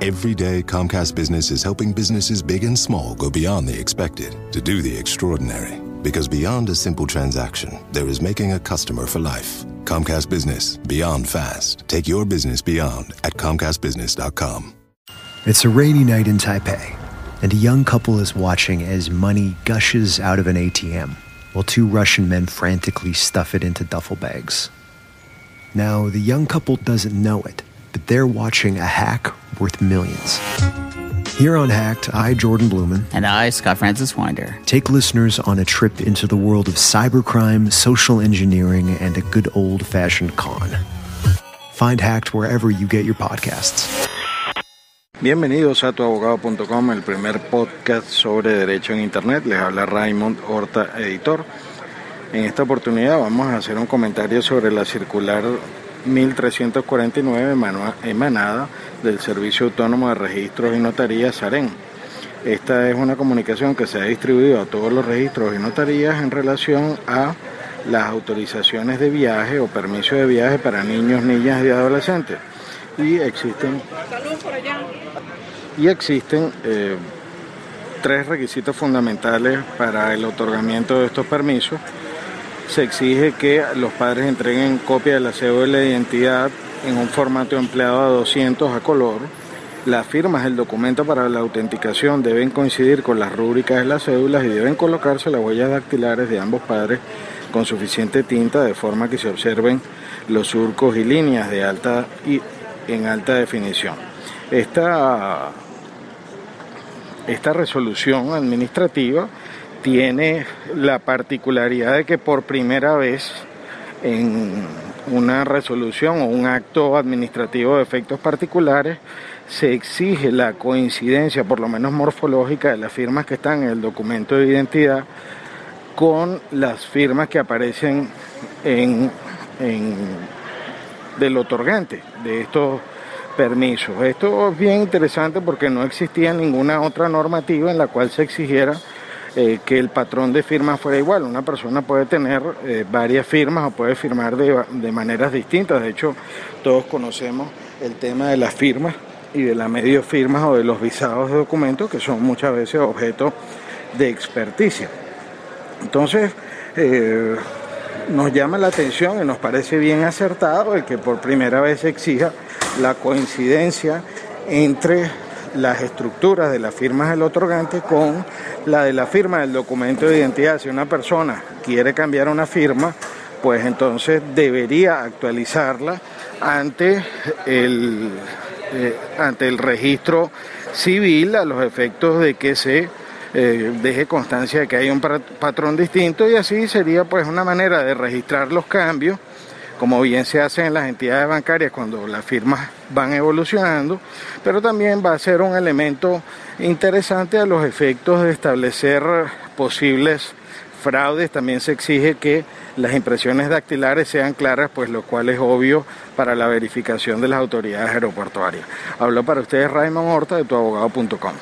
Every day, Comcast Business is helping businesses big and small go beyond the expected to do the extraordinary. Because beyond a simple transaction, there is making a customer for life. Comcast Business, beyond fast. Take your business beyond at ComcastBusiness.com. It's a rainy night in Taipei, and a young couple is watching as money gushes out of an ATM while two Russian men frantically stuff it into duffel bags. Now, the young couple doesn't know it, but they're watching a hack worth millions. Here on Hacked, I, Jordan Blumen, And I, Scott Francis Winder. take listeners on a trip into the world of cybercrime, social engineering, and a good old fashioned con. Find Hacked wherever you get your podcasts. Bienvenidos a tuabogado.com, el primer podcast sobre derecho en Internet. Les habla Raymond Horta, editor. En esta oportunidad vamos a hacer un comentario sobre la circular 1349 emanua- emanada del Servicio Autónomo de Registros y Notarías, SAREN. Esta es una comunicación que se ha distribuido a todos los registros y notarías en relación a las autorizaciones de viaje o permiso de viaje para niños, niñas y adolescentes. Y existen y existen eh, tres requisitos fundamentales para el otorgamiento de estos permisos. Se exige que los padres entreguen copia de la cédula de identidad en un formato empleado a 200 a color. Las firmas del documento para la autenticación deben coincidir con las rúbricas de las cédulas y deben colocarse las huellas dactilares de ambos padres con suficiente tinta de forma que se observen los surcos y líneas de alta y en alta definición. Esta esta resolución administrativa tiene la particularidad de que por primera vez en una resolución o un acto administrativo de efectos particulares se exige la coincidencia, por lo menos morfológica, de las firmas que están en el documento de identidad con las firmas que aparecen en, en- del otorgante de estos permisos. Esto es bien interesante porque no existía ninguna otra normativa en la cual se exigiera eh, que el patrón de firmas fuera igual. Una persona puede tener eh, varias firmas o puede firmar de, de maneras distintas. De hecho, todos conocemos el tema de las firmas y de las medio firmas o de los visados de documentos que son muchas veces objeto de experticia. Entonces, eh, nos llama la atención y nos parece bien acertado el que por primera vez exija la coincidencia entre las estructuras de las firmas del otorgante con la de la firma del documento de identidad. Si una persona quiere cambiar una firma, pues entonces debería actualizarla ante el, eh, ante el registro civil a los efectos de que se eh, deje constancia de que hay un patrón distinto y así sería pues una manera de registrar los cambios como bien se hace en las entidades bancarias cuando las firmas van evolucionando, pero también va a ser un elemento interesante a los efectos de establecer posibles fraudes. También se exige que las impresiones dactilares sean claras, pues lo cual es obvio para la verificación de las autoridades aeroportuarias. Hablo para ustedes Raymond Horta de tuabogado.com.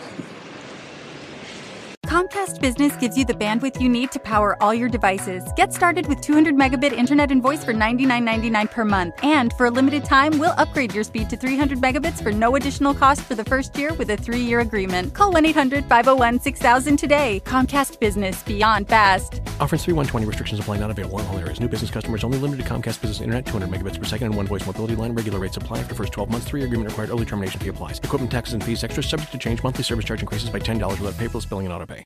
Comcast Business gives you the bandwidth you need to power all your devices. Get started with 200 megabit internet and voice for $99.99 per month. And for a limited time, we'll upgrade your speed to 300 megabits for no additional cost for the first year with a three year agreement. Call 1 800 501 6000 today. Comcast Business Beyond Fast. Offers 3120 restrictions apply not available in all areas. New business customers only limited to Comcast Business Internet 200 megabits per second and one voice mobility line. Regular rates apply after first 12 months. Three agreement required. Early termination fee applies. Equipment taxes and fees extra subject to change. Monthly service charge increases by $10 without paperless billing and auto pay.